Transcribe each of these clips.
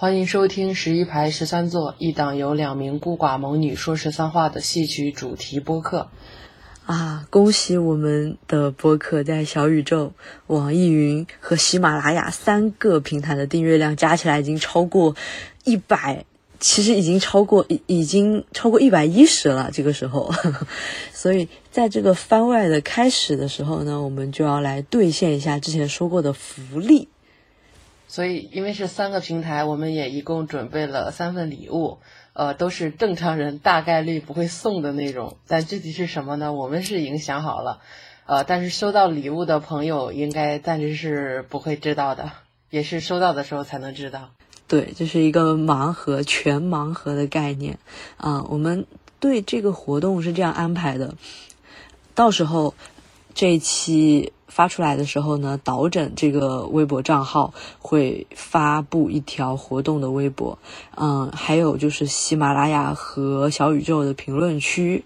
欢迎收听十一排十三座一档由两名孤寡猛女说十三话的戏曲主题播客。啊！恭喜我们的播客在小宇宙、网易云和喜马拉雅三个平台的订阅量加起来已经超过一百，其实已经超过已已经超过一百一十了。这个时候，所以在这个番外的开始的时候呢，我们就要来兑现一下之前说过的福利。所以，因为是三个平台，我们也一共准备了三份礼物。呃，都是正常人大概率不会送的那种，但具体是什么呢？我们是已经想好了，呃，但是收到礼物的朋友应该暂时是不会知道的，也是收到的时候才能知道。对，这是一个盲盒，全盲盒的概念啊。我们对这个活动是这样安排的，到时候这一期。发出来的时候呢，导诊这个微博账号会发布一条活动的微博，嗯，还有就是喜马拉雅和小宇宙的评论区，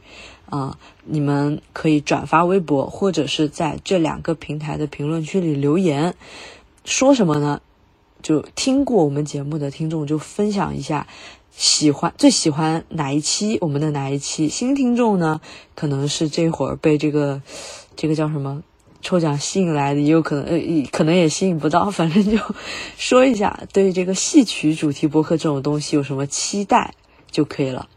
啊，你们可以转发微博，或者是在这两个平台的评论区里留言，说什么呢？就听过我们节目的听众就分享一下，喜欢最喜欢哪一期我们的哪一期，新听众呢，可能是这会儿被这个这个叫什么？抽奖吸引来的也有可能，呃，可能也吸引不到。反正就说一下，对这个戏曲主题播客这种东西有什么期待就可以了。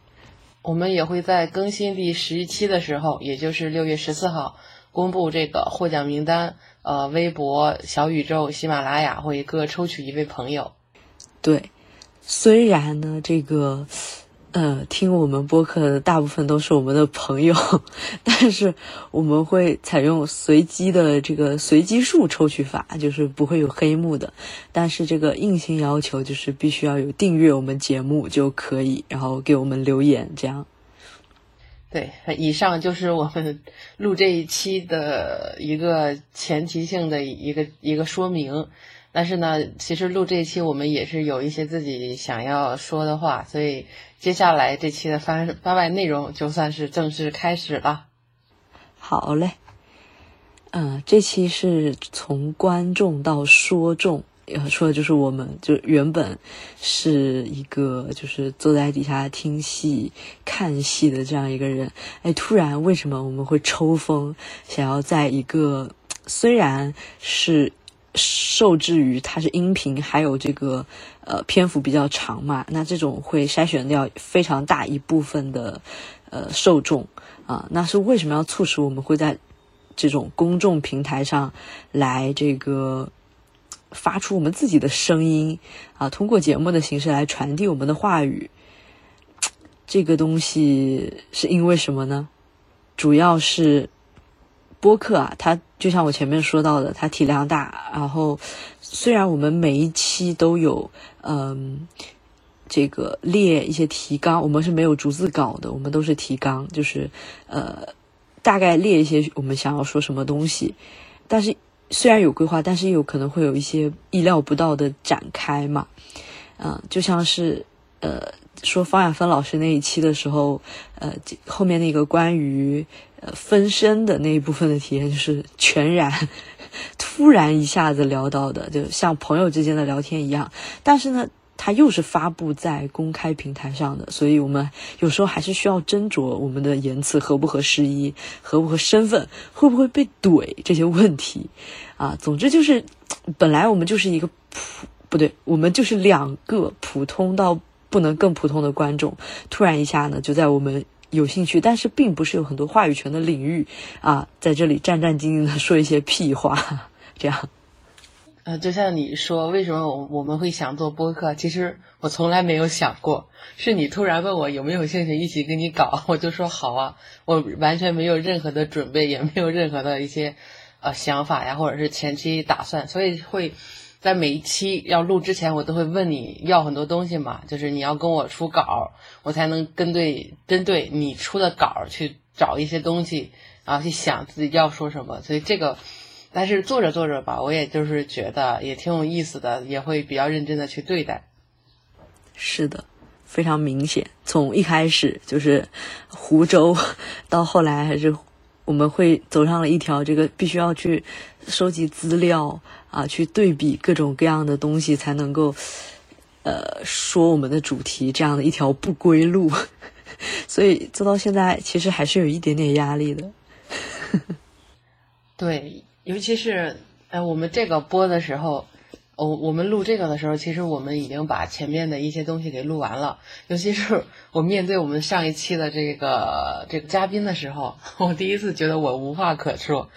我们也会在更新第十一期的时候，也就是六月十四号公布这个获奖名单。呃，微博、小宇宙、喜马拉雅会各抽取一位朋友。对，虽然呢，这个。呃，听我们播客的大部分都是我们的朋友，但是我们会采用随机的这个随机数抽取法，就是不会有黑幕的。但是这个硬性要求就是必须要有订阅我们节目就可以，然后给我们留言这样。对，以上就是我们录这一期的一个前提性的一个一个说明。但是呢，其实录这一期我们也是有一些自己想要说的话，所以接下来这期的番番外内容就算是正式开始了。好嘞，嗯，这期是从观众到说众要，说的就是我们，就原本是一个就是坐在底下听戏看戏的这样一个人，哎，突然为什么我们会抽风，想要在一个虽然是。受制于它是音频，还有这个呃篇幅比较长嘛，那这种会筛选掉非常大一部分的呃受众啊。那是为什么要促使我们会在这种公众平台上来这个发出我们自己的声音啊？通过节目的形式来传递我们的话语，这个东西是因为什么呢？主要是。播客啊，它就像我前面说到的，它体量大。然后，虽然我们每一期都有嗯，这个列一些提纲，我们是没有逐字稿的，我们都是提纲，就是呃，大概列一些我们想要说什么东西。但是虽然有规划，但是有可能会有一些意料不到的展开嘛。嗯，就像是呃，说方亚芬老师那一期的时候，呃，后面那个关于。分身的那一部分的体验就是全然突然一下子聊到的，就像朋友之间的聊天一样。但是呢，它又是发布在公开平台上的，所以我们有时候还是需要斟酌我们的言辞合不合时宜，合不合身份，会不会被怼这些问题啊。总之就是，本来我们就是一个普不对，我们就是两个普通到不能更普通的观众，突然一下呢，就在我们。有兴趣，但是并不是有很多话语权的领域啊，在这里战战兢兢的说一些屁话，这样。呃，就像你说，为什么我我们会想做播客？其实我从来没有想过，是你突然问我有没有兴趣一起跟你搞，我就说好啊。我完全没有任何的准备，也没有任何的一些呃想法呀，或者是前期打算，所以会。在每一期要录之前，我都会问你要很多东西嘛，就是你要跟我出稿，我才能跟对针对你出的稿去找一些东西，然后去想自己要说什么。所以这个，但是做着做着吧，我也就是觉得也挺有意思的，也会比较认真的去对待。是的，非常明显，从一开始就是湖州，到后来还是我们会走上了一条这个必须要去收集资料。啊，去对比各种各样的东西，才能够呃说我们的主题这样的一条不归路，所以做到现在其实还是有一点点压力的。对，尤其是呃我们这个播的时候。我我们录这个的时候，其实我们已经把前面的一些东西给录完了。尤其是我面对我们上一期的这个这个嘉宾的时候，我第一次觉得我无话可说。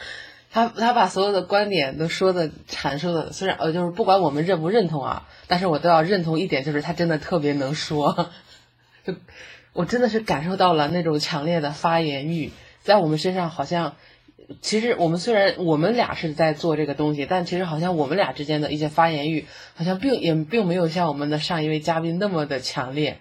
他他把所有的观点都说的阐述的，虽然呃就是不管我们认不认同啊，但是我都要认同一点，就是他真的特别能说。就我真的是感受到了那种强烈的发言欲，在我们身上好像。其实我们虽然我们俩是在做这个东西，但其实好像我们俩之间的一些发言欲，好像并也并没有像我们的上一位嘉宾那么的强烈。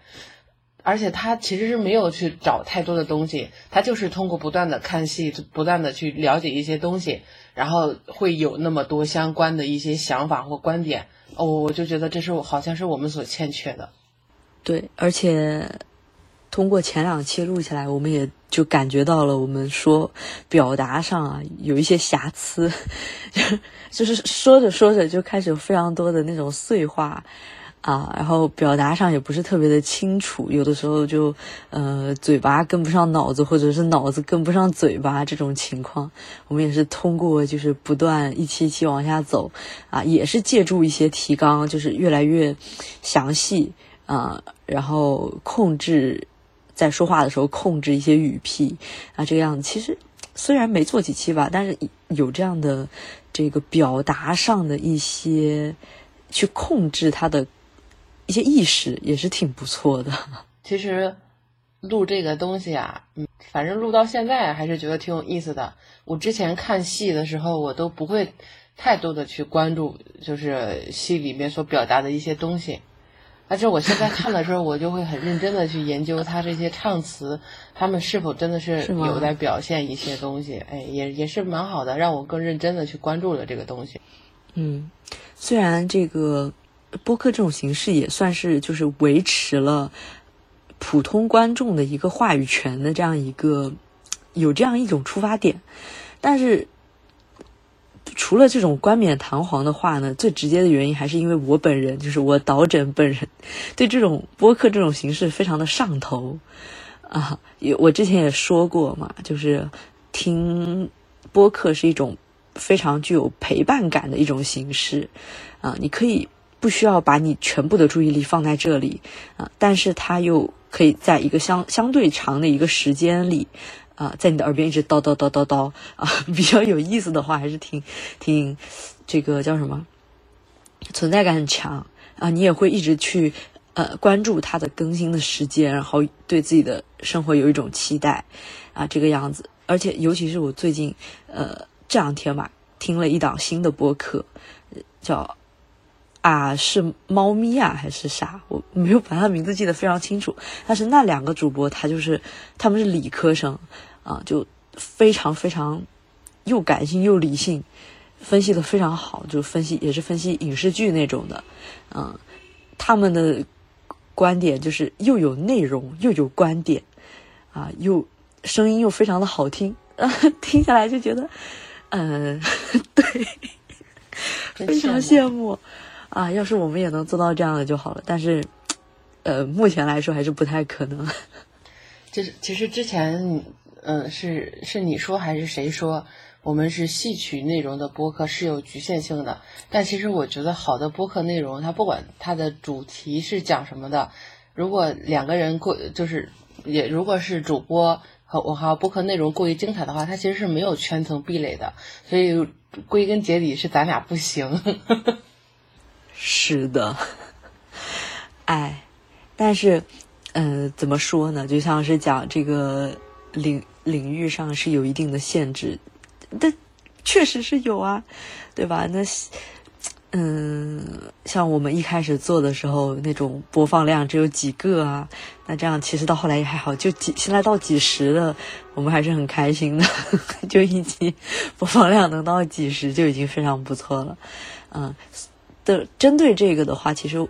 而且他其实是没有去找太多的东西，他就是通过不断的看戏，不断的去了解一些东西，然后会有那么多相关的一些想法或观点。哦，我就觉得这是我好像是我们所欠缺的。对，而且。通过前两期录下来，我们也就感觉到了，我们说表达上啊有一些瑕疵，就是说着说着就开始有非常多的那种碎话啊，然后表达上也不是特别的清楚，有的时候就呃嘴巴跟不上脑子，或者是脑子跟不上嘴巴这种情况，我们也是通过就是不断一期一期往下走啊，也是借助一些提纲，就是越来越详细啊，然后控制。在说话的时候控制一些语屁啊，这个样子其实虽然没做几期吧，但是有这样的这个表达上的一些去控制他的一些意识，也是挺不错的。其实录这个东西啊，嗯，反正录到现在还是觉得挺有意思的。我之前看戏的时候，我都不会太多的去关注，就是戏里面所表达的一些东西。而且我现在看的时候，我就会很认真的去研究他这些唱词，他们是否真的是有在表现一些东西？哎，也也是蛮好的，让我更认真的去关注了这个东西。嗯，虽然这个播客这种形式也算是就是维持了普通观众的一个话语权的这样一个有这样一种出发点，但是。除了这种冠冕堂皇的话呢，最直接的原因还是因为我本人，就是我导诊本人，对这种播客这种形式非常的上头啊。也我之前也说过嘛，就是听播客是一种非常具有陪伴感的一种形式啊。你可以不需要把你全部的注意力放在这里啊，但是它又可以在一个相相对长的一个时间里。啊，在你的耳边一直叨叨叨叨叨啊，比较有意思的话，还是挺挺这个叫什么，存在感很强啊。你也会一直去呃关注它的更新的时间，然后对自己的生活有一种期待啊，这个样子。而且尤其是我最近呃这两天吧，听了一档新的播客，叫。啊，是猫咪啊，还是啥？我没有把他的名字记得非常清楚。但是那两个主播，他就是他们是理科生啊，就非常非常又感性又理性，分析的非常好，就分析也是分析影视剧那种的。嗯，他们的观点就是又有内容又有观点啊，又声音又非常的好听，听下来就觉得，嗯，对，非常羡慕。啊，要是我们也能做到这样的就好了，但是，呃，目前来说还是不太可能。就是其实之前，嗯，是是你说还是谁说，我们是戏曲内容的播客是有局限性的？但其实我觉得好的播客内容，它不管它的主题是讲什么的，如果两个人过就是也如果是主播和我还有播客内容过于精彩的话，它其实是没有圈层壁垒的。所以归根结底是咱俩不行。是的，哎，但是，呃，怎么说呢？就像是讲这个领领域上是有一定的限制，但确实是有啊，对吧？那，嗯，像我们一开始做的时候，那种播放量只有几个啊，那这样其实到后来也还好，就几现在到几十了，我们还是很开心的，就一集播放量能到几十就已经非常不错了，嗯。的针对这个的话，其实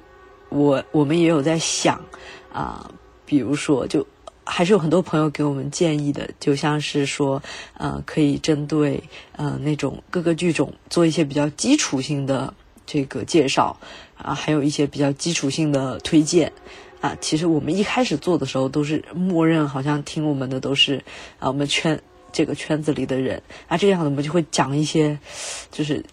我我们也有在想啊，比如说，就还是有很多朋友给我们建议的，就像是说，呃，可以针对呃那种各个剧种做一些比较基础性的这个介绍，啊，还有一些比较基础性的推荐啊。其实我们一开始做的时候都是默认，好像听我们的都是啊我们圈这个圈子里的人啊，这样的我们就会讲一些就是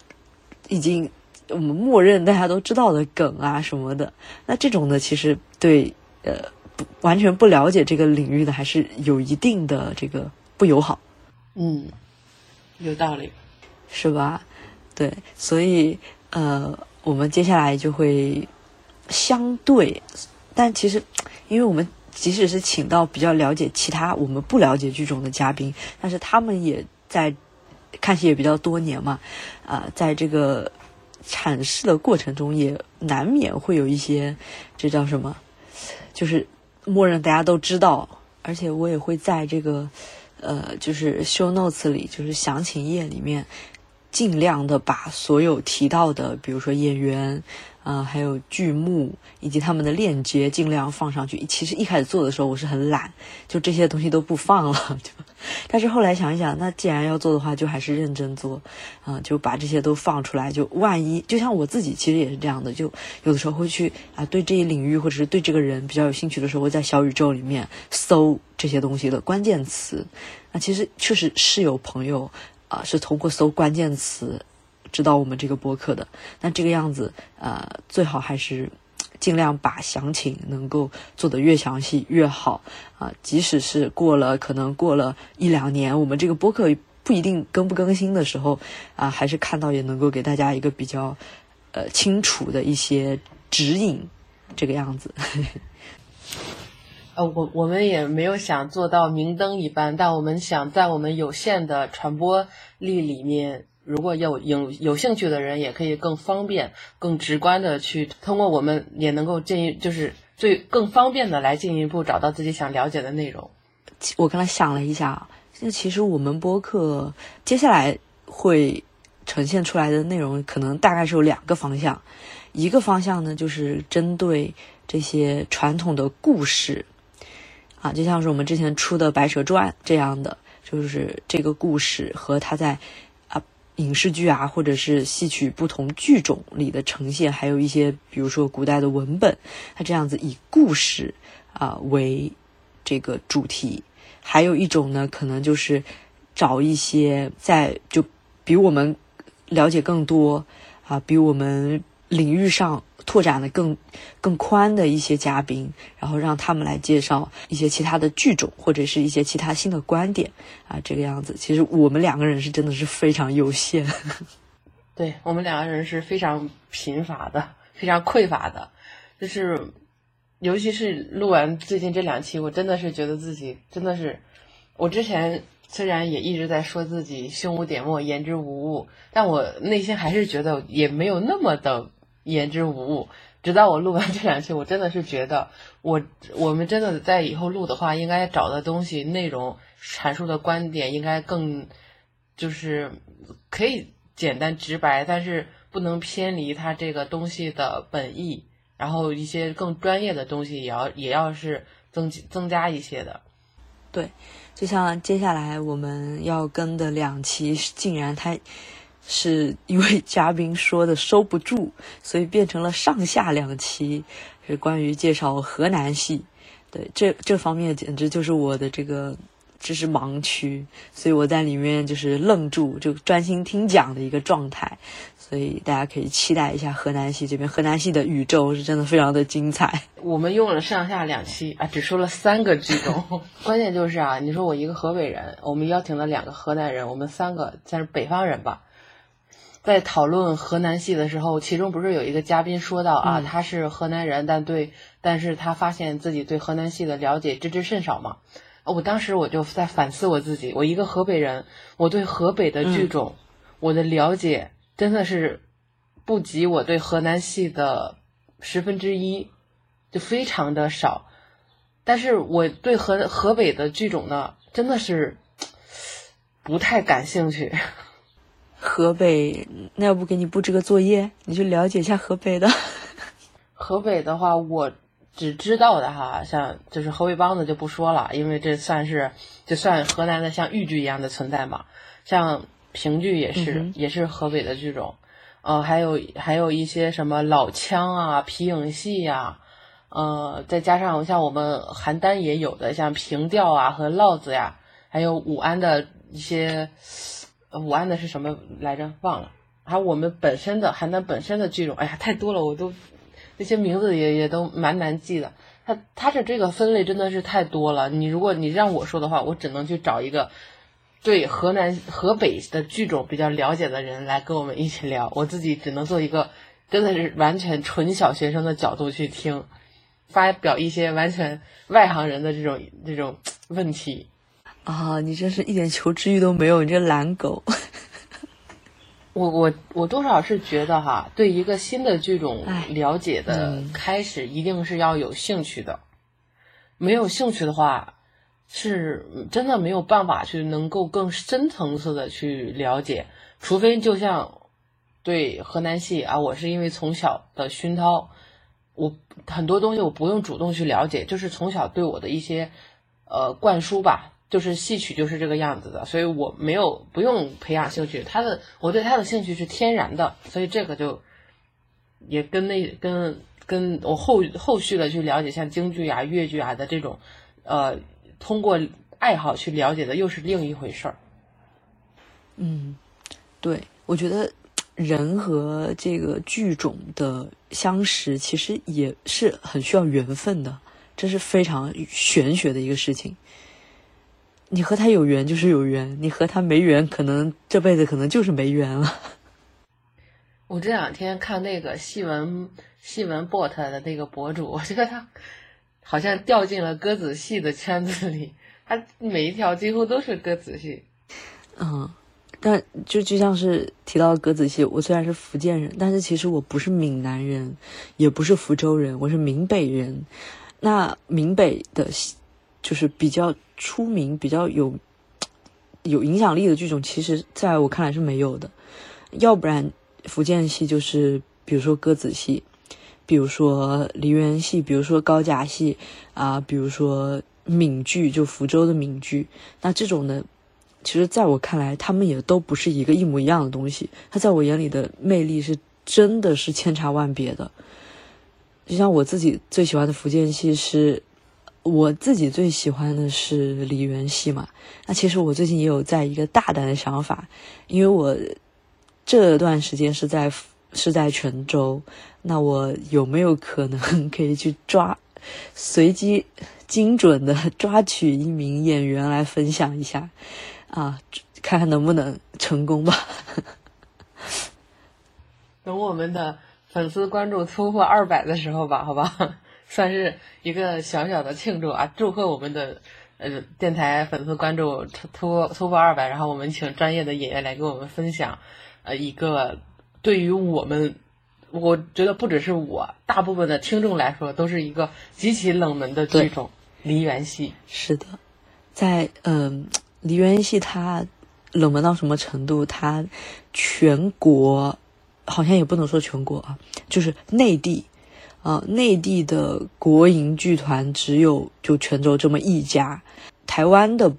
已经我们默认大家都知道的梗啊什么的。那这种呢，其实对呃不完全不了解这个领域的，还是有一定的这个不友好。嗯，有道理，是吧？对，所以呃，我们接下来就会相对，但其实，因为我们即使是请到比较了解其他我们不了解剧种的嘉宾，但是他们也在看戏也比较多年嘛，啊、在这个阐释的过程中，也难免会有一些，这叫什么？就是默认大家都知道，而且我也会在这个呃，就是 show notes 里，就是详情页里面，尽量的把所有提到的，比如说演员，啊、还有剧目以及他们的链接，尽量放上去。其实一开始做的时候，我是很懒，就这些东西都不放了。就，但是后来想一想，那既然要做的话，就还是认真做，啊、就把这些都放出来。就万一，就像我自己其实也是这样的，就有的时候会去啊、对这一领域或者是对这个人比较有兴趣的时候，会在小宇宙里面搜这些东西的关键词。那其实确实是有朋友啊、是通过搜关键词知道我们这个播客的。那这个样子，呃，最好还是尽量把详情能够做得越详细越好啊、即使是过了可能过了一两年，我们这个播客不一定更不更新的时候啊、还是看到也能够给大家一个比较呃清楚的一些指引，这个样子。呃，我我们也没有想做到明灯一般，但我们想在我们有限的传播力里面，如果有有有兴趣的人，也可以更方便、更直观的去通过我们，也能够进一就是最更方便的来进一步找到自己想了解的内容。我刚才想了一下啊，那其实我们播客接下来会呈现出来的内容，可能大概是有两个方向。一个方向呢，就是针对这些传统的故事，啊，就像是我们之前出的《白蛇传》这样的，就是这个故事和它在影视剧啊或者是戏曲不同剧种里的呈现，还有一些比如说古代的文本，它这样子以故事啊为这个主题。还有一种呢，可能就是找一些在就比我们了解更多啊，比我们领域上拓展的更更宽的一些嘉宾，然后让他们来介绍一些其他的剧种或者是一些其他新的观点啊，这个样子。其实我们两个人是真的是非常有限，对我们两个人是非常贫乏的，非常匮乏的，就是尤其是录完最近这两期，我真的是觉得自己真的是，我之前虽然也一直在说自己胸无点墨、言之无物，但我内心还是觉得也没有那么的言之无物。直到我录完这两期，我真的是觉得我我们真的在以后录的话，应该找的东西、内容、阐述的观点应该更就是可以简单直白，但是不能偏离它这个东西的本意。然后一些更专业的东西也要也要是增增加一些的。对就像接下来我们要跟的两期，竟然它是因为嘉宾说的收不住，所以变成了上下两期，是关于介绍河南戏。对，这这方面简直就是我的这个知识盲区，所以我在里面就是愣住，就专心听讲的一个状态。所以大家可以期待一下河南戏这边，河南戏的宇宙是真的非常的精彩。我们用了上下两期啊，只说了三个剧种，关键就是啊，你说我一个河北人，我们邀请了两个河南人，我们三个算是北方人吧。在讨论河南戏的时候，其中不是有一个嘉宾说到啊，嗯他是河南人，但对，但是他发现自己对河南戏的了解知之甚少嘛。我当时我就在反思我自己，我一个河北人，我对河北的剧种，我的了解真的是不及我对河南戏的十分之一，就非常的少。但是我对河河北的剧种呢，真的是不太感兴趣。河北，那要不给你布置个作业，你去了解一下河北的。河北的话，我只知道的哈，像就是河北梆子就不说了，因为这算是就算河南的像豫剧一样的存在嘛。像评剧也是、嗯也是河北的剧种，呃，还有还有一些什么老腔啊、皮影戏呀，呃，再加上像我们邯郸也有的像平调啊和烙子呀，还有武安的一些，武安的是什么来着？忘了。还有我们本身的邯郸本身的剧种，哎呀，太多了，我都那些名字也也都蛮难记的。它它的这个分类真的是太多了。你如果你让我说的话，我只能去找一个对河南河北的剧种比较了解的人来跟我们一起聊。我自己只能做一个真的是完全纯小学生的角度去听，发表一些完全外行人的这种这种问题。啊，你真是一点求知欲都没有，你这懒狗。我我我多少是觉得哈，对一个新的这种了解的开始，一定是要有兴趣的。没有兴趣的话，是真的没有办法去能够更深层次的去了解。除非就像对河南戏啊，我是因为从小的熏陶，我很多东西我不用主动去了解，就是从小对我的一些呃灌输吧。就是戏曲就是这个样子的，所以我没有不用培养兴趣，他的我对他的兴趣是天然的，所以这个就也跟那跟跟我后后续的去了解像京剧啊、越剧啊的这种，呃，通过爱好去了解的又是另一回事儿。嗯，对，我觉得人和这个剧种的相识其实也是很需要缘分的，这是非常玄学的一个事情。你和他有缘就是有缘，你和他没缘，可能这辈子可能就是没缘了。我这两天看那个戏文戏文 bot 的那个博主，我觉得他好像掉进了鸽子戏的圈子里，他每一条几乎都是鸽子戏。嗯，但就就像是提到鸽子戏，我虽然是福建人，但是其实我不是闽南人，也不是福州人，我是闽北人。那闽北的戏就是比较。出名比较有 有影响力的剧种，其实在我看来是没有的。要不然福建戏就是，比如说歌子戏，比如说梨园戏，比如说高甲戏啊，比如说闽剧，就福州的闽剧。那这种呢，其实在我看来，他们也都不是一个一模一样的东西。它在我眼里的魅力是真的是千差万别的。就像我自己最喜欢的福建戏是。我自己最喜欢的是梨园戏嘛，那其实我最近也有在一个大胆的想法，因为我这段时间是在是在泉州，那我有没有可能 可以去抓随机精准的 抓取一名演员来分享一下啊，看看能不能成功吧？等我们的粉丝关注突破二百的时候吧，好吧。算是一个小小的庆祝啊！祝贺我们的呃电台粉丝关注突突突破二百，然后我们请专业的演员来给我们分享，呃，一个对于我们，我觉得不只是我，大部分的听众来说，都是一个极其冷门的剧种——梨园戏。是的，在嗯，梨园戏它冷门到什么程度？它全国好像也不能说全国啊，就是内地。呃，内地的国营剧团只有就泉州这么一家，台湾的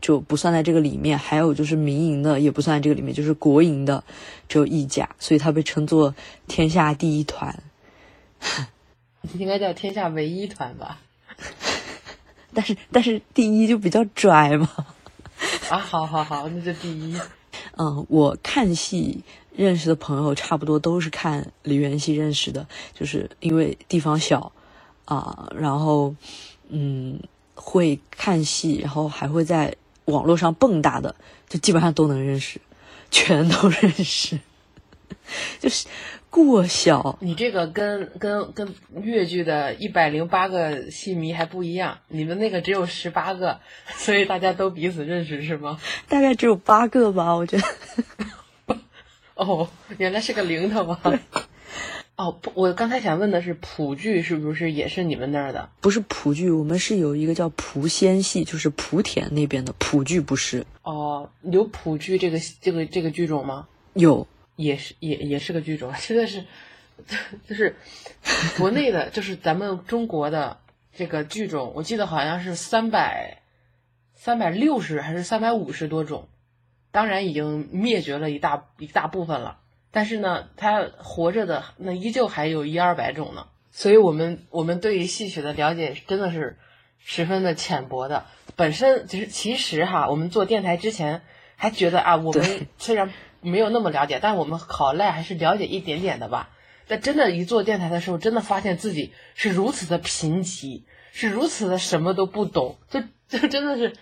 就不算在这个里面，还有就是民营的也不算在这个里面，就是国营的只有一家，所以它被称作天下第一团，应该叫天下唯一团吧？但是但是第一就比较拽嘛。啊，好好好，那就第一。嗯，我看戏。认识的朋友差不多都是看梨园戏认识的，就是因为地方小，啊，然后，嗯，会看戏，然后还会在网络上蹦跶的，就基本上都能认识，全都认识，就是过小。你这个跟跟跟越剧的一百零八个戏迷还不一样，你们那个只有十八个，所以大家都彼此认识是吗？大概只有八个吧，我觉得。哦，原来是个零头啊！哦，我刚才想问的是，蒲剧是不是也是你们那儿的？不是蒲剧，我们是有一个叫蒲仙戏，就是莆田那边的蒲剧，不是？哦，有蒲剧这个这个这个剧种吗？有，也是也也是个剧种，真的是，就是国内的，就是咱们中国的这个剧种，我记得好像是三百三百六十还是三百五十多种。当然已经灭绝了一大一大部分了，但是呢，它活着的那依旧还有一二百种呢。所以我们我们对于戏曲的了解真的是十分的浅薄的。本身其实其实哈，我们做电台之前还觉得啊，我们 虽然没有那么了解，但我们好赖还是了解一点点的吧。但真的，一做电台的时候，真的发现自己是如此的贫瘠，是如此的什么都不懂，就就真的是，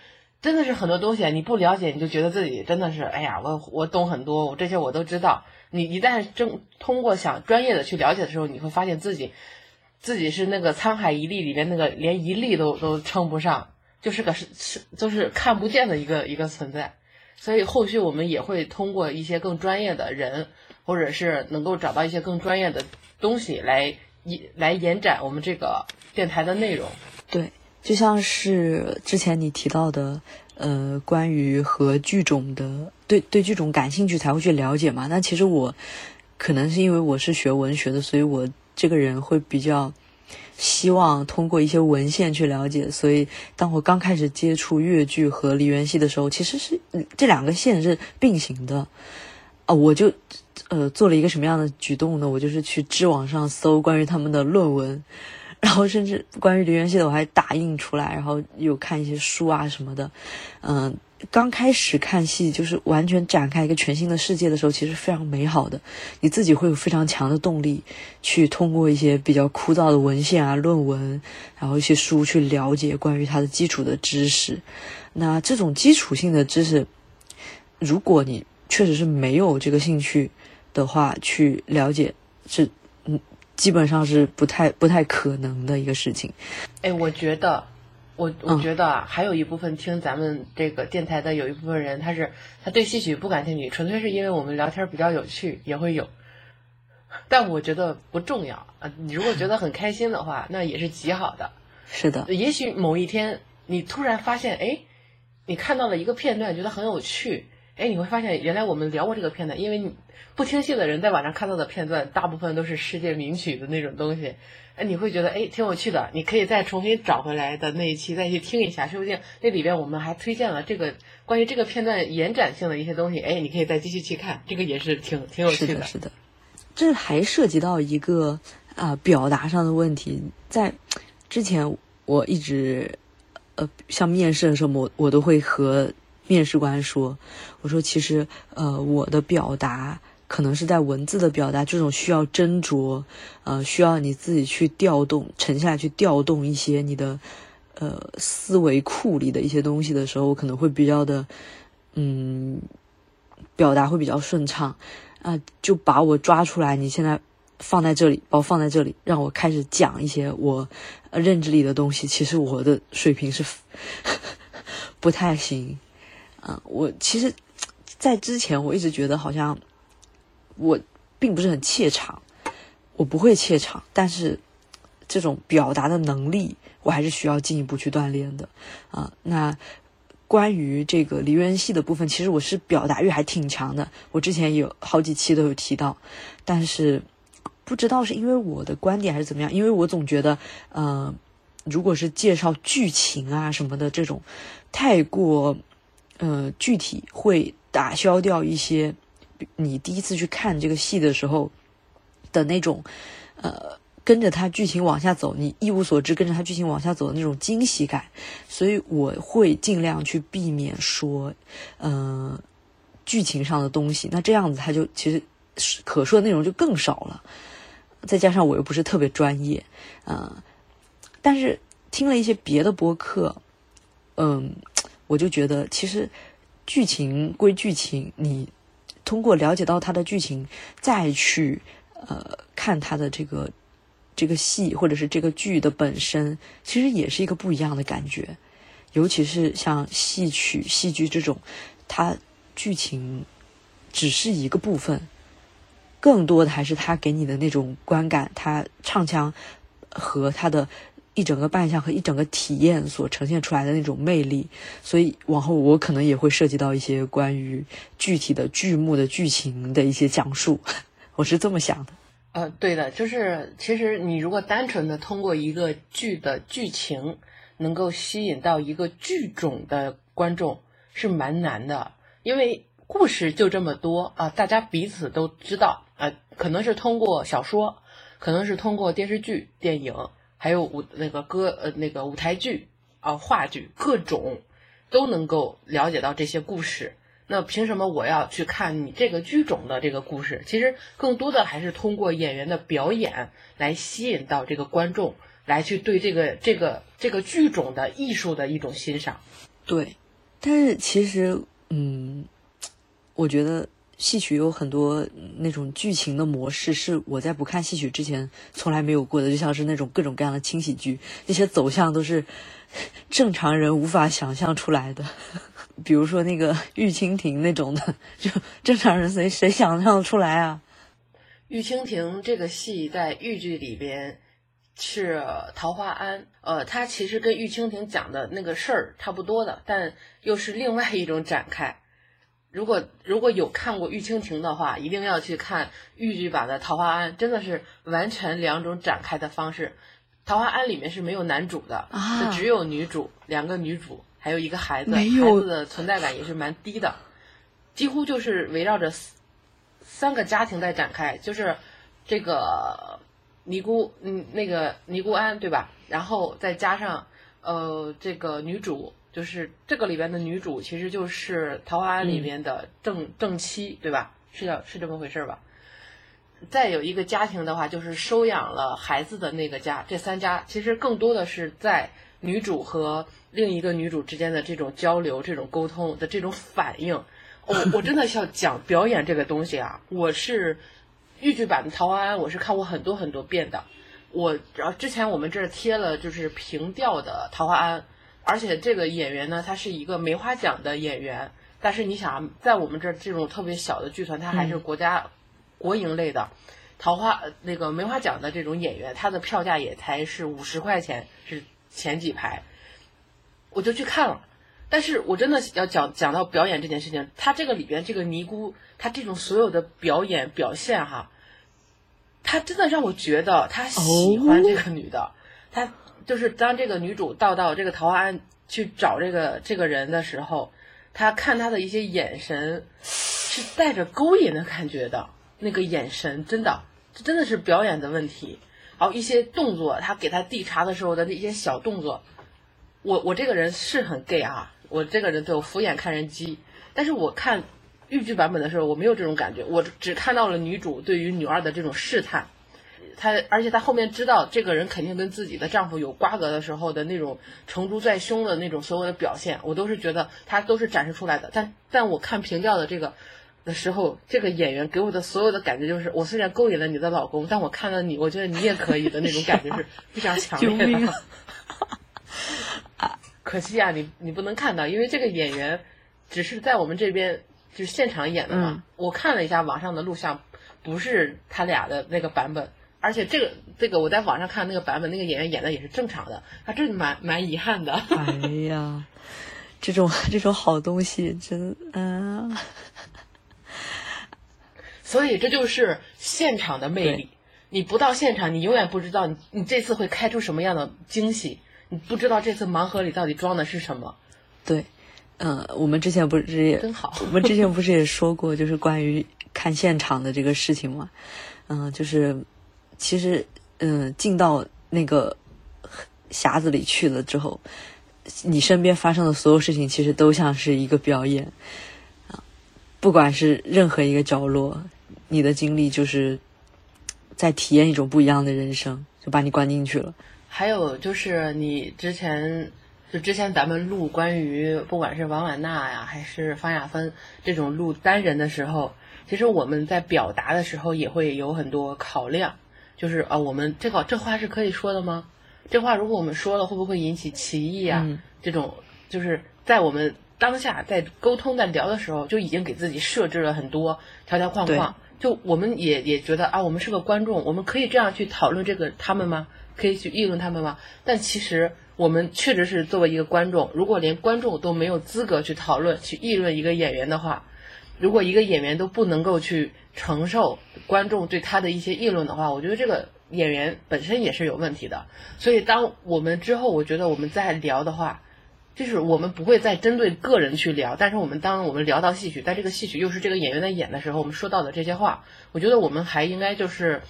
真的是很多东西你不了解，你就觉得自己真的是，哎呀，我我懂很多，我这些我都知道。你一旦正通过想专业的去了解的时候，你会发现自己自己是那个沧海一粟里边那个连一粒都都称不上，就是个是是就是看不见的一个一个存在。所以后续我们也会通过一些更专业的人。或者是能够找到一些更专业的东西来来延展我们这个电台的内容。对，就像是之前你提到的，呃，关于和剧种的，对对剧种感兴趣才会去了解嘛。那其实我可能是因为我是学文学的，所以我这个人会比较希望通过一些文献去了解。所以当我刚开始接触越剧和梨园戏的时候，其实是这两个线是并行的。啊，我就，呃，做了一个什么样的举动呢？我就是去知网上搜关于他们的论文，然后甚至关于梨园戏的我还打印出来，然后有看一些书啊什么的。嗯，刚开始看戏就是完全展开一个全新的世界的时候，其实非常美好的，你自己会有非常强的动力去通过一些比较枯燥的文献啊、论文，然后一些书去了解关于它的基础的知识。那这种基础性的知识，如果你确实是没有这个兴趣的话，去了解是，基本上是不太不太可能的一个事情。哎，我觉得，我我觉得啊，还有一部分听咱们这个电台的有一部分人，他是他对戏曲不感兴趣，纯粹是因为我们聊天比较有趣，也会有。但我觉得不重要啊，你如果觉得很开心的话，那也是极好的。是的，也许某一天你突然发现，哎，你看到了一个片段，觉得很有趣。哎，你会发现原来我们聊过这个片段，因为你不听戏的人在网上看到的片段，大部分都是世界名曲的那种东西。哎，你会觉得哎挺有趣的，你可以再重新找回来的那一期再去听一下，说不定那里边我们还推荐了这个关于这个片段延展性的一些东西。哎，你可以再继续去看，这个也是挺挺有趣的。是的，是的。这还涉及到一个啊表达上的问题，在之前我一直呃像面试的时候，我我都会和。面试官说：“我说其实，呃，我的表达可能是在文字的表达，这种需要斟酌，呃，需要你自己去调动，沉下去调动一些你的，呃，思维库里的一些东西的时候，我可能会比较的，嗯，表达会比较顺畅，啊，就把我抓出来，你现在放在这里，把我放在这里，让我开始讲一些我认知里的东西。其实我的水平是 不太行。”嗯，我其实，在之前我一直觉得好像我并不是很怯场，我不会怯场，但是这种表达的能力我还是需要进一步去锻炼的啊。那关于这个梨园戏的部分，其实我是表达欲还挺强的，我之前有好几期都有提到，但是不知道是因为我的观点还是怎么样，因为我总觉得，嗯，如果是介绍剧情啊什么的这种太过。呃，具体会打消掉一些你第一次去看这个戏的时候的那种，呃，跟着它剧情往下走，你一无所知，跟着它剧情往下走的那种惊喜感。所以我会尽量去避免说，嗯，剧情上的东西。那这样子，它就其实可说的内容就更少了。再加上我又不是特别专业，啊，但是听了一些别的播客，嗯。我就觉得，其实剧情归剧情，你通过了解到它的剧情，再去呃看它的这个这个戏或者是这个剧的本身，其实也是一个不一样的感觉。尤其是像戏曲、戏剧这种，它剧情只是一个部分，更多的还是它给你的那种观感，它唱腔和它的。一整个扮相和一整个体验所呈现出来的那种魅力，所以往后我可能也会涉及到一些关于具体的剧目的剧情的一些讲述，我是这么想的。呃，对的，就是其实你如果单纯的通过一个剧的剧情能够吸引到一个剧种的观众是蛮难的，因为故事就这么多啊，大家彼此都知道啊，可能是通过小说，可能是通过电视剧、电影，还有舞那个歌呃那个舞台剧啊话剧各种都能够了解到这些故事。那凭什么我要去看你这个剧种的这个故事？其实更多的还是通过演员的表演来吸引到这个观众，来去对这个这个这个剧种的艺术的一种欣赏。对，但是其实，嗯，我觉得戏曲有很多那种剧情的模式是我在不看戏曲之前从来没有过的，就像是那种各种各样的轻喜剧，那些走向都是 正常人无法想象出来的。比如说那个玉蜻蜓那种的，就正常人谁谁想象得出来啊？玉蜻蜓这个戏在豫剧里边是桃花庵，呃，它其实跟玉蜻蜓讲的那个事儿差不多的，但又是另外一种展开。如果如果有看过玉蜻蜓的话，一定要去看豫剧版的桃花庵，真的是完全两种展开的方式。桃花庵里面是没有男主的，啊只有女主，两个女主，还有一个孩子，孩子的存在感也是蛮低的，几乎就是围绕着三三个家庭在展开，就是这个尼姑，嗯，那个尼姑庵对吧？然后再加上呃这个女主，就是这个里边的女主，其实就是桃花庵里面的正、正妻对吧？是要是这么回事吧？再有一个家庭的话，就是收养了孩子的那个家，这三家其实更多的是在女主和另一个女主之间的这种交流、这种沟通的这种反应。我我真的要讲表演这个东西啊，我是豫剧版的《桃花庵》，我是看过很多很多遍的。我然后之前我们这儿贴了就是平调的《桃花庵》，而且这个演员呢，他是一个梅花奖的演员，但是你想啊，在我们这儿这种特别小的剧团，他还是国家、国营类的。桃花呃那个梅花奖的这种演员，他的票价也才是五十块钱，是前几排，我就去看了。但是我真的要讲讲到表演这件事情，他这个里边这个尼姑，他这种所有的表演表现哈，他真的让我觉得他喜欢这个女的，他就是当这个女主到到这个桃花庵去找这个这个人的时候，她看他的一些眼神是带着勾引的感觉的，那个眼神真的，这真的是表演的问题。还有一些动作，他给他递茶的时候的那些小动作，我我这个人是很 gay 啊，我这个人对我俯眼看人机，但是我看豫剧版本的时候，我没有这种感觉，我只看到了女主对于女二的这种试探，她而且她后面知道这个人肯定跟自己的丈夫有瓜葛的时候的那种成竹在胸的那种所有的表现，我都是觉得她都是展示出来的。但但我看平调的这个的时候，这个演员给我的所有的感觉就是，我虽然勾引了你的老公，但我看到你，我觉得你也可以的那种感觉是非常强烈的 啊。可惜啊，你你不能看到，因为这个演员只是在我们这边就是现场演的嘛。嗯我看了一下网上的录像，不是他俩的那个版本，而且这个这个我在网上看那个版本，那个演员演的也是正常的，啊，这蛮蛮遗憾的。哎呀，这种这种好东西真嗯、所以这就是现场的魅力。你不到现场，你永远不知道你你这次会开出什么样的惊喜，你不知道这次盲盒里到底装的是什么。对，嗯、我们之前不是也真好我们之前不是也说过，就是关于看现场的这个事情嘛，嗯、就是其实嗯、进到那个匣子里去了之后，你身边发生的所有事情，其实都像是一个表演啊，不管是任何一个角落，你的经历就是在体验一种不一样的人生，就把你关进去了。还有就是你之前就之前咱们录关于不管是王婉娜呀，还是方亚芬这种录单人的时候，其实我们在表达的时候也会有很多考量，就是啊，我们这个这话是可以说的吗？这话如果我们说了，会不会引起歧义啊？嗯这种就是在我们当下在沟通在聊的时候，就已经给自己设置了很多条条框框。就我们也也觉得啊，我们是个观众，我们可以这样去讨论这个他们吗？可以去议论他们吗？但其实我们确实是作为一个观众，如果连观众都没有资格去讨论、去议论一个演员的话，如果一个演员都不能够去承受观众对他的一些议论的话，我觉得这个演员本身也是有问题的。所以，当我们之后，我觉得我们再聊的话，就是我们不会再针对个人去聊，但是我们当我们聊到戏曲，但这个戏曲又是这个演员在演的时候，我们说到的这些话，我觉得我们还应该就是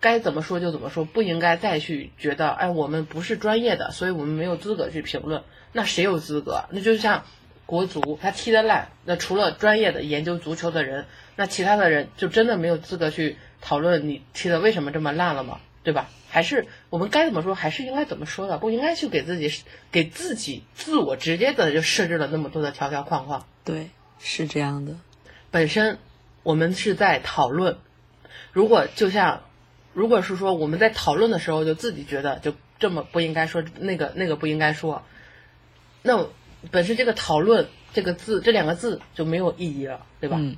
该怎么说就怎么说，不应该再去觉得，哎，我们不是专业的，所以我们没有资格去评论。那谁有资格？那就像国足，他踢得烂，那除了专业的研究足球的人，那其他的人就真的没有资格去讨论你踢的为什么这么烂了吗？对吧？还是我们该怎么说，还是应该怎么说的，不应该去给自己给自己自我直接的就设置了那么多的条条框框。对，是这样的。本身我们是在讨论，如果就像，如果是说我们在讨论的时候就自己觉得就这么不应该说，那个那个不应该说，那本身这个讨论这个字这两个字就没有意义了，对吧？嗯。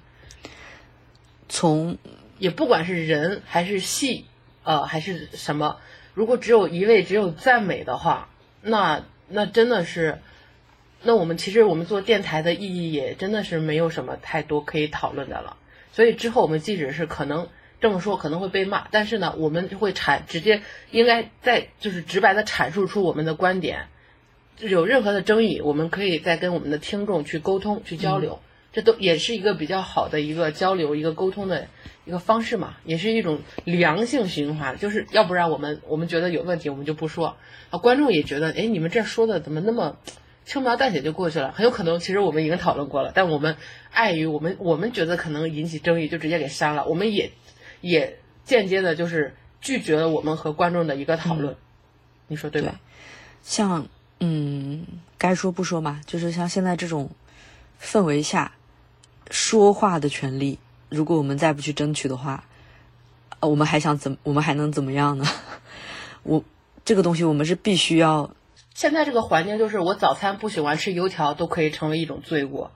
从也不管是人还是戏。呃，还是什么？如果只有一味只有赞美的话，那那真的是，那我们其实我们做电台的意义也真的是没有什么太多可以讨论的了。所以之后我们即使是可能这么说可能会被骂，但是呢，我们会阐直接应该在就是直白的阐述出我们的观点，有任何的争议，我们可以再跟我们的听众去沟通去交流。这都也是一个比较好的一个交流、一个沟通的一个方式嘛，也是一种良性循环。就是要不然我们我们觉得有问题，我们就不说啊。观众也觉得，哎，你们这说的怎么那么轻描淡写就过去了？很有可能其实我们已经讨论过了，但我们碍于我们我们觉得可能引起争议，就直接给删了。我们也也间接的就是拒绝了我们和观众的一个讨论。你说对吧？像嗯，该说不说嘛，就是像现在这种氛围下。说话的权利，如果我们再不去争取的话，呃，我们还想怎？我们还能怎么样呢？我这个东西，我们是必须要。现在这个环境就是，我早餐不喜欢吃油条，都可以成为一种罪过。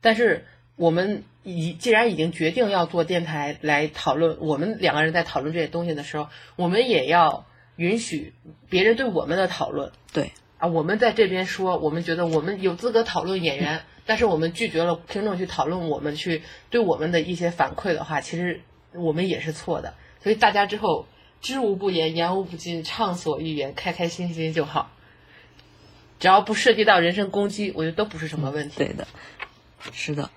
但是我们已既然已经决定要做电台来讨论，我们两个人在讨论这些东西的时候，我们也要允许别人对我们的讨论。对啊，我们在这边说，我们觉得我们有资格讨论演员。但是我们拒绝了听众去讨论我们去对我们的一些反馈的话，其实我们也是错的。所以大家之后知无不言，言无不尽，畅所欲言，开开心心就好。只要不涉及到人身攻击，我觉得都不是什么问题。对的，是的，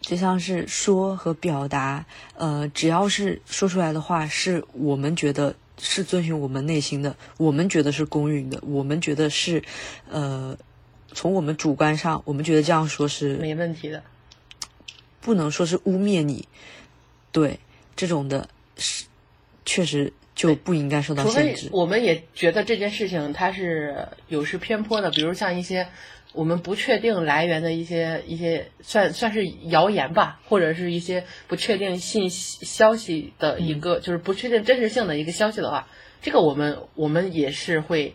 就像是说和表达，呃，只要是说出来的话，是我们觉得是遵循我们内心的，我们觉得是公允的，我们觉得是，呃。从我们主观上，我们觉得这样说是没问题的，不能说是污蔑你，对这种的，是确实就不应该受到限制。我们也觉得这件事情它是有失偏颇的，比如像一些我们不确定来源的一些一些算算是谣言吧，或者是一些不确定信息消息的一个，就是不确定真实性的一个消息的话，这个我们我们也是会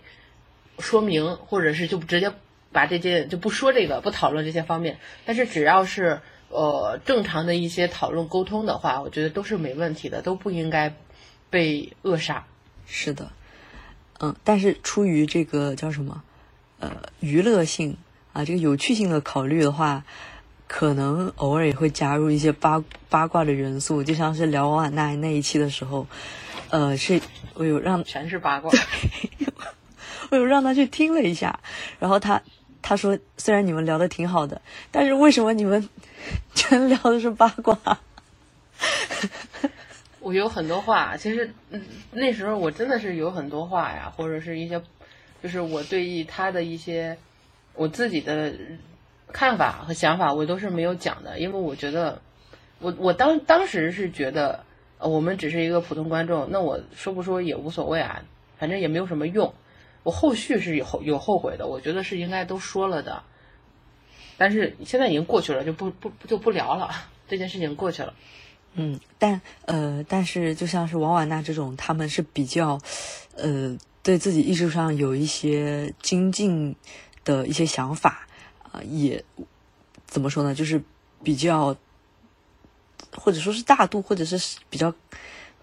说明，或者是就直接。把这些就不说这个，不讨论这些方面。但是只要是呃正常的一些讨论沟通的话，我觉得都是没问题的，都不应该被扼杀。是的，嗯，但是出于这个叫什么呃娱乐性啊，这个有趣性的考虑的话，可能偶尔也会加入一些八八卦的元素，就像是聊王婉娜那一期的时候，呃，是我有让全是八卦，我有让他去听了一下，然后他。他说：“虽然你们聊的挺好的，但是为什么你们全聊的是八卦？” 我有很多话，其实嗯那时候我真的是有很多话呀，或者是一些，就是我对于他的一些我自己的看法和想法，我都是没有讲的，因为我觉得我我当当时是觉得我们只是一个普通观众，那我说不说也无所谓啊，反正也没有什么用。我后续是有后有后悔的，我觉得是应该都说了的，但是现在已经过去了，就不不就不聊了，这件事情过去了。嗯，但呃，但是就像是王婉娜这种，他们是比较呃对自己艺术上有一些精进的一些想法啊，也怎么说呢，就是比较或者说是大度，或者是比较。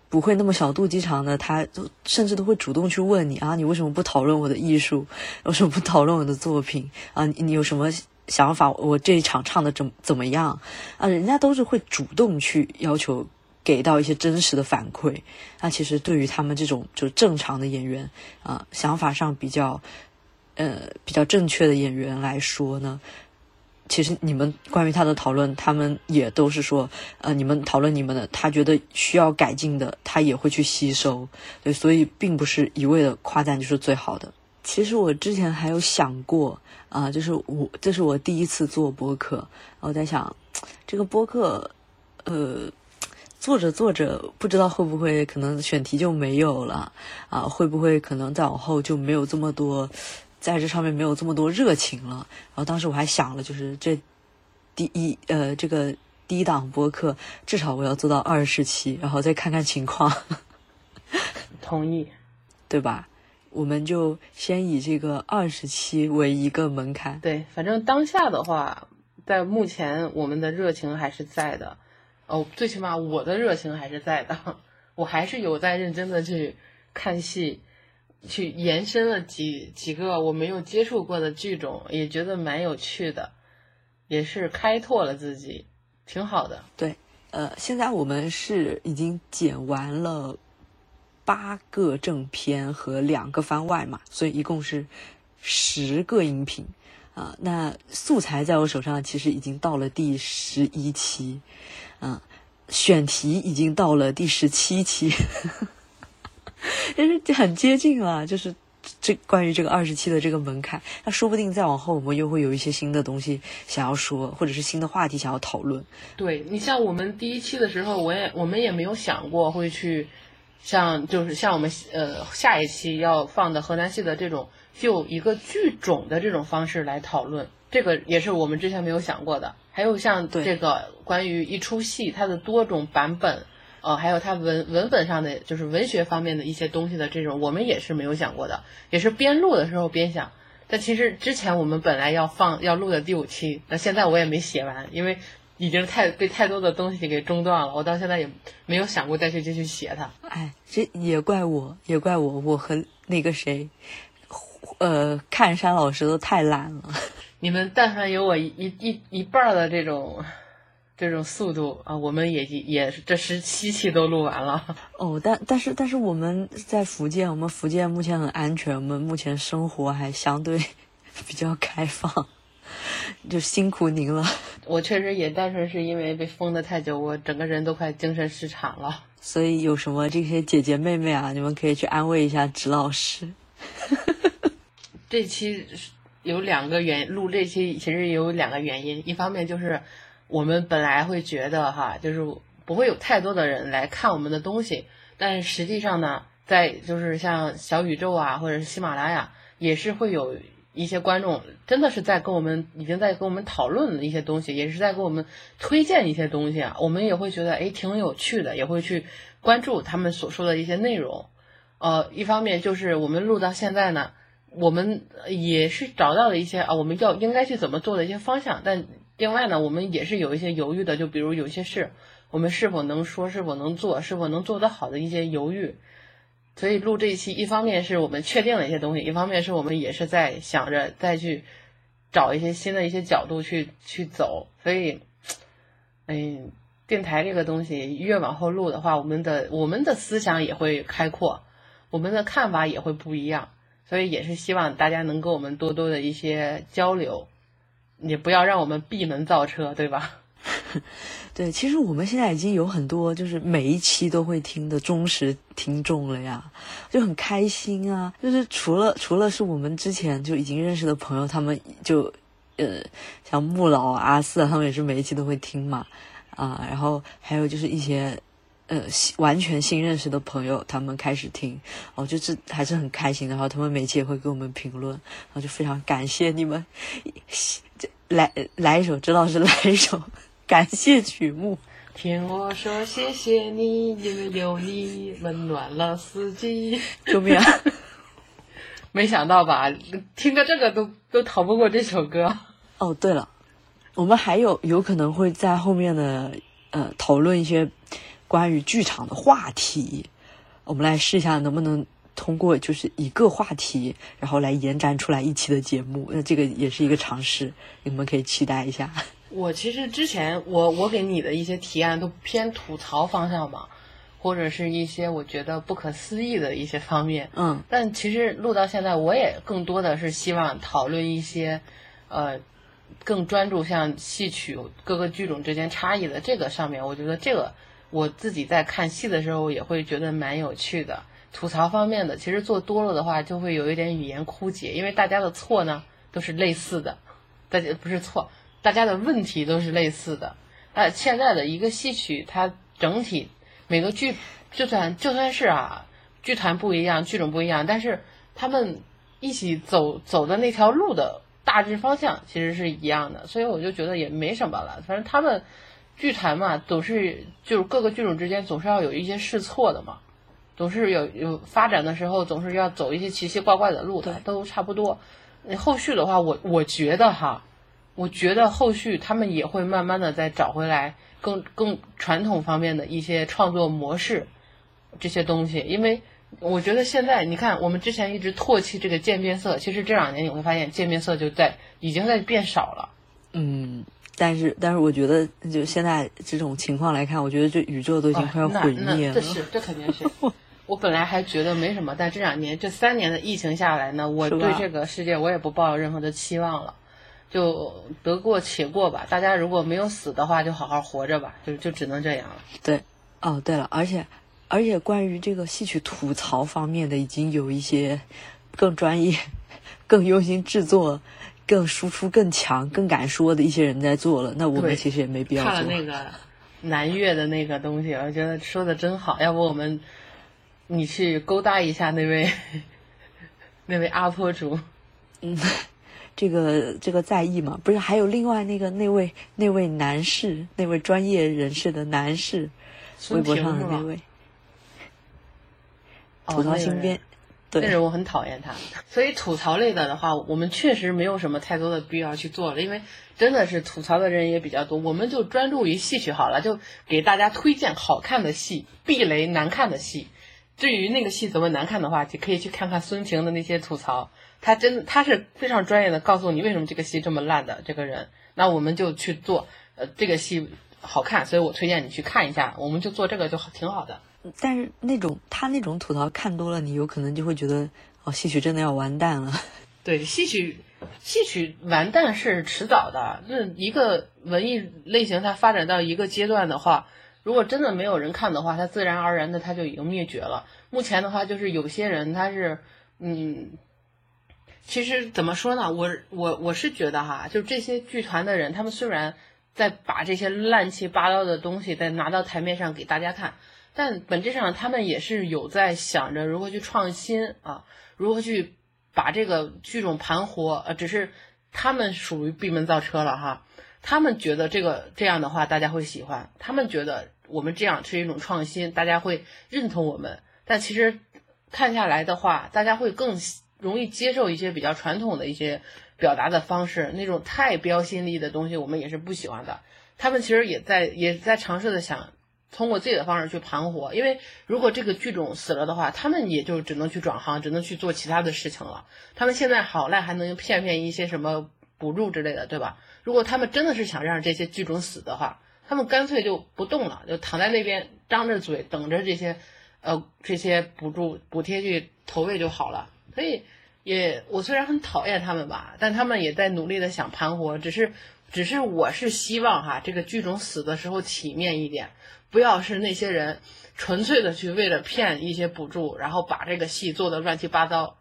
不会那么小肚鸡肠的，他就甚至都会主动去问你啊，你为什么不讨论我的艺术？为什么不讨论我的作品？啊，你有什么想法？我这一场唱的怎怎么样？啊，人家都是会主动去要求给到一些真实的反馈。那其实对于他们这种就正常的演员啊，想法上比较呃比较正确的演员来说呢，其实你们关于他的讨论，他们也都是说，呃，你们讨论你们的，他觉得需要改进的，他也会去吸收，对，所以并不是一味的夸赞就是最好的。其实我之前还有想过啊，就是我这是我第一次做播客，我在想这个播客，呃，做着做着不知道会不会可能选题就没有了啊，会不会可能再往后就没有这么多。在这上面没有这么多热情了。然后当时我还想了，就是这第一呃这个第一档播客，至少我要做到二十期，然后再看看情况。同意，对吧？我们就先以这个二十期为一个门槛。对，反正当下的话，在目前我们的热情还是在的。哦，最起码我的热情还是在的，我还是有在认真的去看戏。去延伸了几几个我没有接触过的剧种，也觉得蛮有趣的，也是开拓了自己，挺好的。对，呃，现在我们是已经剪完了八个正片和两个番外嘛，所以一共是十个音频啊。那素材在我手上其实已经到了第十一期，嗯，选题已经到了第十七期。就是很接近了，就是这关于这个二十期的这个门槛，那说不定再往后我们又会有一些新的东西想要说，或者是新的话题想要讨论。对你像我们第一期的时候，我也我们也没有想过会去像就是像我们呃下一期要放的河南戏的这种就一个剧种的这种方式来讨论，这个也是我们之前没有想过的。还有像这个关于一出戏它的多种版本。呃，还有它文文本上的，就是文学方面的一些东西的这种，我们也是没有想过的，也是边录的时候边想。但其实之前我们本来要放要录的第五期，那现在我也没写完，因为已经太被太多的东西给中断了，我到现在也没有想过再去继续写它。哎，这也怪我，也怪我，我和那个谁，呃，看山老师都太懒了。你们但凡有我一一一半的这种。这种速度啊，我们也也这十七期都录完了哦。但但是但是我们在福建，我们福建目前很安全，我们目前生活还相对 比较开放，就辛苦您了。我确实也单纯是因为被封的太久，我整个人都快精神失常了。所以有什么这些姐姐妹妹啊，你们可以去安慰一下直老师。这期有两个原录这期其实有两个原因，一方面就是。我们本来会觉得哈，就是不会有太多的人来看我们的东西，但实际上呢，在就是像小宇宙啊，或者是喜马拉雅，也是会有一些观众真的是在跟我们已经在跟我们讨论一些东西，也是在给我们推荐一些东西啊。我们也会觉得哎挺有趣的，也会去关注他们所说的一些内容。呃，一方面就是我们录到现在呢，我们也是找到了一些啊，我们要应该去怎么做的一些方向，但。另外呢，我们也是有一些犹豫的，就比如有些事，我们是否能说，是否能做，是否能做得好的一些犹豫。所以录这一期，一方面是我们确定了一些东西，一方面是我们也是在想着再去找一些新的一些角度去去走。所以，嗯，电台这个东西越往后录的话，我们的我们的思想也会开阔，我们的看法也会不一样。所以也是希望大家能跟我们多多的一些交流。也不要让我们闭门造车，对吧？对，其实我们现在已经有很多就是每一期都会听的忠实听众了呀，就很开心啊。就是除了除了是我们之前就已经认识的朋友，他们就呃像木老阿四，他们也是每一期都会听嘛啊。然后还有就是一些呃完全新认识的朋友，他们开始听哦，就是还是很开心的。然后他们每期也会给我们评论，然后就非常感谢你们。来来一首，知道是来一首感谢曲目。听我说谢谢你，因为有你温暖了四季。救命！啊！没想到吧？听个这个都都逃不过这首歌。哦，对了，我们还有有可能会在后面的呃讨论一些关于剧场的话题。我们来试一下能不能。通过就是一个话题，然后来延展出来一期的节目，那这个也是一个尝试，你们可以期待一下。我其实之前我我给你的一些提案都偏吐槽方向嘛，或者是一些我觉得不可思议的一些方面。嗯但其实录到现在，我也更多的是希望讨论一些，呃，更专注像戏曲各个剧种之间差异的这个上面。我觉得这个我自己在看戏的时候也会觉得蛮有趣的。吐槽方面的，其实做多了的话，就会有一点语言枯竭，因为大家的错呢都是类似的，大家不是错，大家的问题都是类似的。呃，现在的一个戏曲，它整体每个剧，就算就算是啊，剧团不一样，剧种不一样，但是他们一起走走的那条路的大致方向其实是一样的，所以我就觉得也没什么了。反正他们剧团嘛，总是就是各个剧种之间总是要有一些试错的嘛，总是有有发展的时候，总是要走一些奇奇怪怪的路的，都差不多。后续的话，我我觉得哈。我觉得后续他们也会慢慢的再找回来更更传统方面的一些创作模式，这些东西，因为我觉得现在你看，我们之前一直唾弃这个渐变色，其实这两年你会发现渐变色就在已经在变少了。嗯，但是但是我觉得就现在这种情况来看，我觉得这宇宙都已经快要毁灭了。这是这肯定是。我本来还觉得没什么，但这两年这三年的疫情下来呢，我对这个世界我也不抱有任何的期望了。就得过且过吧，大家如果没有死的话，就好好活着吧，就就只能这样了。对，哦，对了，而且而且关于这个戏曲吐槽方面的，已经有一些更专业、更用心制作、更输出更强、更敢说的一些人在做了。那我们其实也没必要做。看了那个南岳的那个东西，我觉得说的真好。要不我们你去勾搭一下那位那位阿婆主，嗯。这个这个在意吗？不是，还有另外那个那位那位男士，那位专业人士的男士，微博上的那位吐槽新编，对，那人我很讨厌他。所以吐槽类的的话，我们确实没有什么太多的必要去做了，因为真的是吐槽的人也比较多。我们就专注于戏曲好了，就给大家推荐好看的戏，避雷难看的戏。至于那个戏怎么难看的话，就可以去看看孙晴的那些吐槽。他真的，他是非常专业的，告诉你为什么这个戏这么烂的这个人。那我们就去做，呃，这个戏好看，所以我推荐你去看一下。我们就做这个就挺好的。但是那种他那种吐槽看多了，你有可能就会觉得，哦，戏曲真的要完蛋了。对，戏曲戏曲完蛋是迟早的。那一个文艺类型它发展到一个阶段的话，如果真的没有人看的话，它自然而然的它就已经灭绝了。目前的话，就是有些人他是，嗯。其实怎么说呢？我我我是觉得哈，就这些剧团的人，他们虽然在把这些乱七八糟的东西再拿到台面上给大家看，但本质上他们也是有在想着如何去创新啊，如何去把这个剧种盘活。呃，只是他们属于闭门造车了哈。他们觉得这个这样的话大家会喜欢，他们觉得我们这样是一种创新，大家会认同我们。但其实看下来的话，大家会更。容易接受一些比较传统的一些表达的方式，那种太标新立异的东西，我们也是不喜欢的。他们其实也在也在尝试的想通过自己的方式去盘活，因为如果这个剧种死了的话，他们也就只能去转行，只能去做其他的事情了。他们现在好赖还能骗骗一些什么补助之类的，对吧？如果他们真的是想让这些剧种死的话，他们干脆就不动了，就躺在那边张着嘴等着这些呃这些补助补贴去投喂就好了。所以，也我虽然很讨厌他们吧，但他们也在努力的想盘活。只是，只是我是希望哈，这个剧种死的时候体面一点，不要是那些人纯粹的去为了骗一些补助，然后把这个戏做的乱七八糟，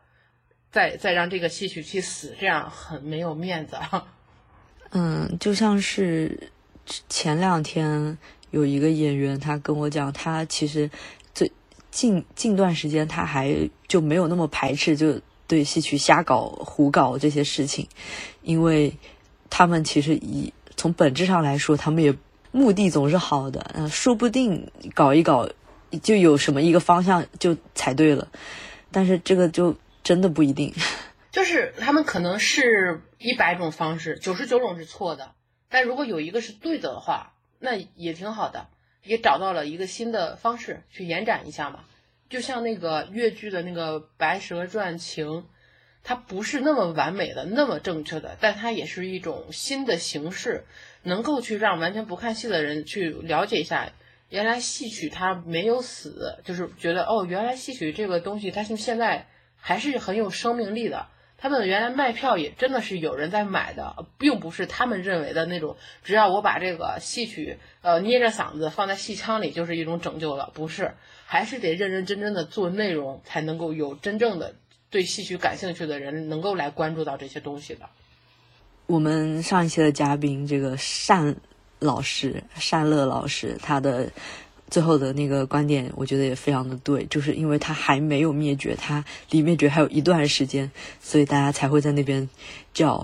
再再让这个戏曲去死，这样很没有面子。嗯，就像是前两天有一个演员，他跟我讲，他其实最。近近段时间，他还就没有那么排斥，就对戏曲瞎搞、胡搞这些事情，因为他们其实以从本质上来说，他们也目的总是好的，嗯，说不定搞一搞就有什么一个方向就踩对了，但是这个就真的不一定。就是他们可能是一百种方式，九十九种是错的，但如果有一个是对的话，那也挺好的。也找到了一个新的方式去延展一下嘛，就像那个越剧的那个《白蛇传情》，它不是那么完美的、那么正确的，但它也是一种新的形式，能够去让完全不看戏的人去了解一下原来戏曲它没有死，就是觉得哦，原来戏曲这个东西它是现在还是很有生命力的。他们原来卖票也真的是有人在买的，并不是他们认为的那种，只要我把这个戏曲呃捏着嗓子放在戏腔里就是一种拯救了，不是，还是得认认真真的做内容，才能够有真正的对戏曲感兴趣的人能够来关注到这些东西的。我们上一期的嘉宾这个单老师单乐老师，他的。最后的那个观点，我觉得也非常的对，就是因为他还没有灭绝，他离灭绝还有一段时间，所以大家才会在那边叫，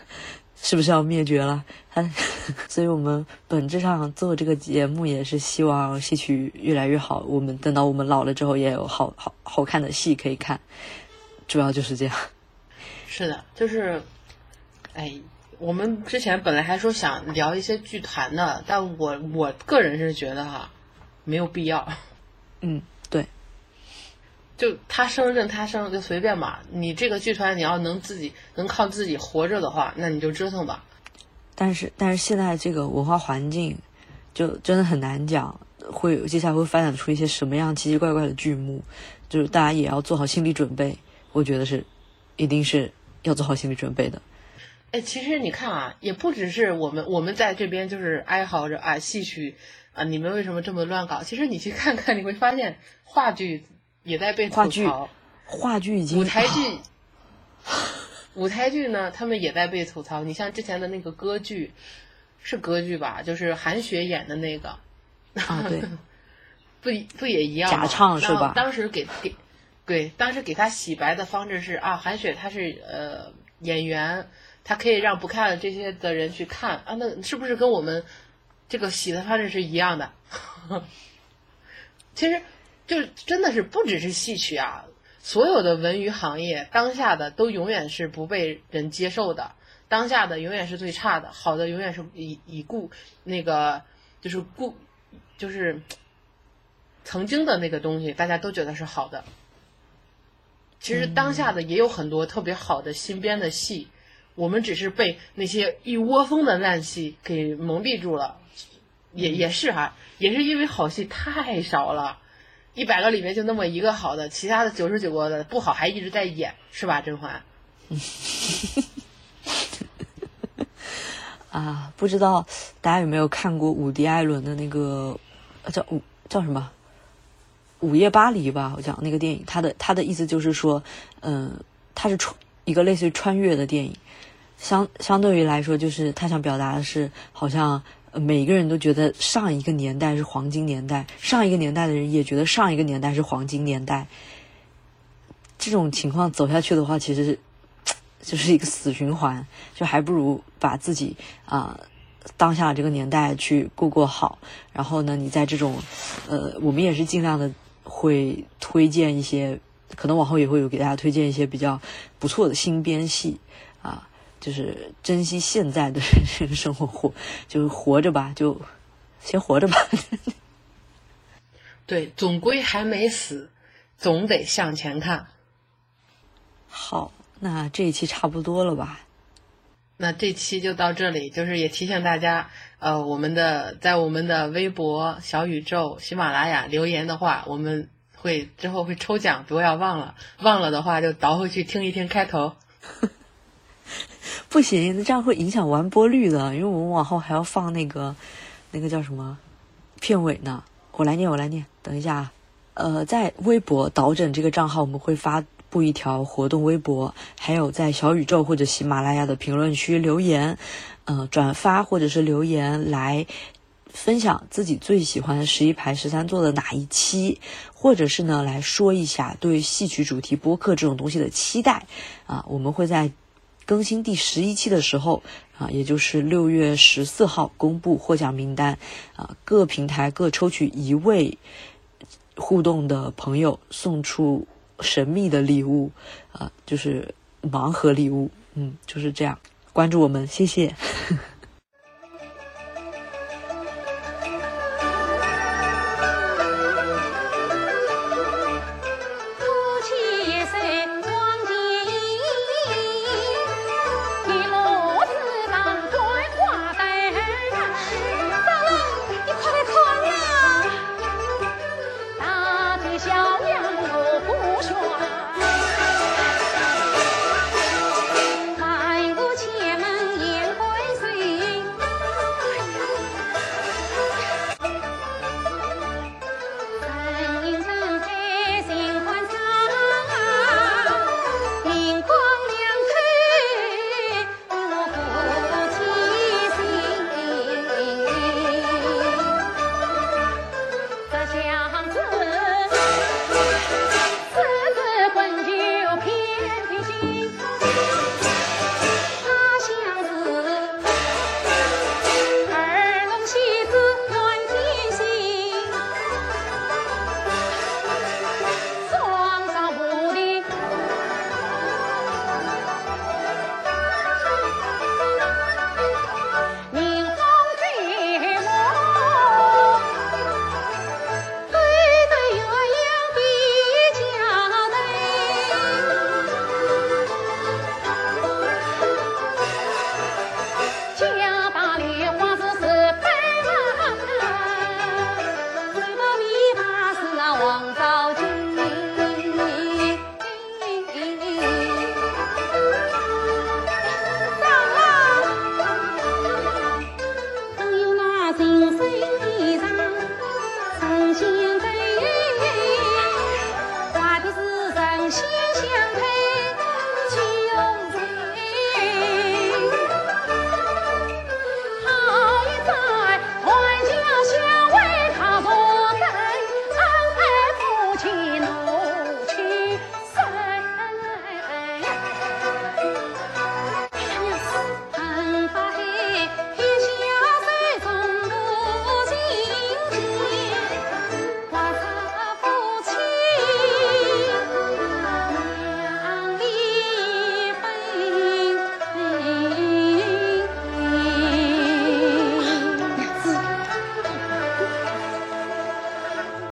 是不是要灭绝了？他 所以我们本质上做这个节目也是希望戏曲越来越好，我们等到我们老了之后也有好好好看的戏可以看，主要就是这样。是的，就是，哎，我们之前本来还说想聊一些剧团的，但我我个人是觉得哈。没有必要，嗯，对，就他生任他生，就随便吧。你这个剧团，你要能自己能靠自己活着的话，那你就折腾吧。但是，但是现在这个文化环境，就真的很难讲，会接下来会发展出一些什么样奇奇怪怪的剧目，就是大家也要做好心理准备。我觉得是，一定是要做好心理准备的。哎，其实你看啊，也不只是我们，我们在这边就是哀嚎着啊，戏曲。啊！你们为什么这么乱搞？其实你去看看，你会发现话剧也在被吐槽。话剧已经舞台剧，舞台剧呢，他们也在被吐槽。你像之前的那个歌剧，是歌剧吧？就是韩雪演的那个。啊，对。不不也一样假唱是吧？当时给给对，当时给他洗白的方式是啊，韩雪她是呃演员，他可以让不看这些的人去看啊。那是不是跟我们？这个洗的方式是一样的，其实就是真的是不只是戏曲啊，所有的文娱行业当下的都永远是不被人接受的，当下的永远是最差的，好的永远是以以故那个就是故就是曾经的那个东西，大家都觉得是好的。其实当下的也有很多特别好的新编的戏，我们只是被那些一窝蜂的烂戏给蒙蔽住了。也也是哈，也是因为好戏太少了，一百个里面就那么一个好的，其他的九十九个的不好还一直在演，是吧？甄嬛。啊，不知道大家有没有看过伍迪·艾伦的那个叫伍叫什么《午夜巴黎》吧？我讲那个电影，他的他的意思就是说，嗯，他是穿一个类似于穿越的电影，相相对于来说，就是他想表达的是好像。每个人都觉得上一个年代是黄金年代，上一个年代的人也觉得上一个年代是黄金年代。这种情况走下去的话，其实 就是一个死循环，就还不如把自己啊当下这个年代去过过好。然后呢，你在这种呃，我们也是尽量的会推荐一些，可能往后也会有给大家推荐一些比较不错的新编戏。就是珍惜现在的 这个生活，活就是活着吧，就先活着吧。对，总归还没死，总得向前看。好，那这一期差不多了吧？那这期就到这里，就是也提醒大家，呃，我们的在我们的微博、小宇宙、喜马拉雅留言的话，我们会之后会抽奖，不要忘了，忘了的话就倒回去听一听开头。不行，这样会影响完播率的，因为我们往后还要放那个，那个叫什么片尾呢？我来念，我来念。等一下啊，呃，在微博导整这个账号，我们会发布一条活动微博，还有在小宇宙或者喜马拉雅的评论区留言，呃，转发或者是留言来分享自己最喜欢十一排十三座的哪一期，或者是呢来说一下对戏曲主题播客这种东西的期待啊，我们会在。更新第十一期的时候啊，也就是六月十四号公布获奖名单啊，各平台各抽取一位互动的朋友送出神秘的礼物啊，就是盲盒礼物，嗯，就是这样，关注我们，谢谢。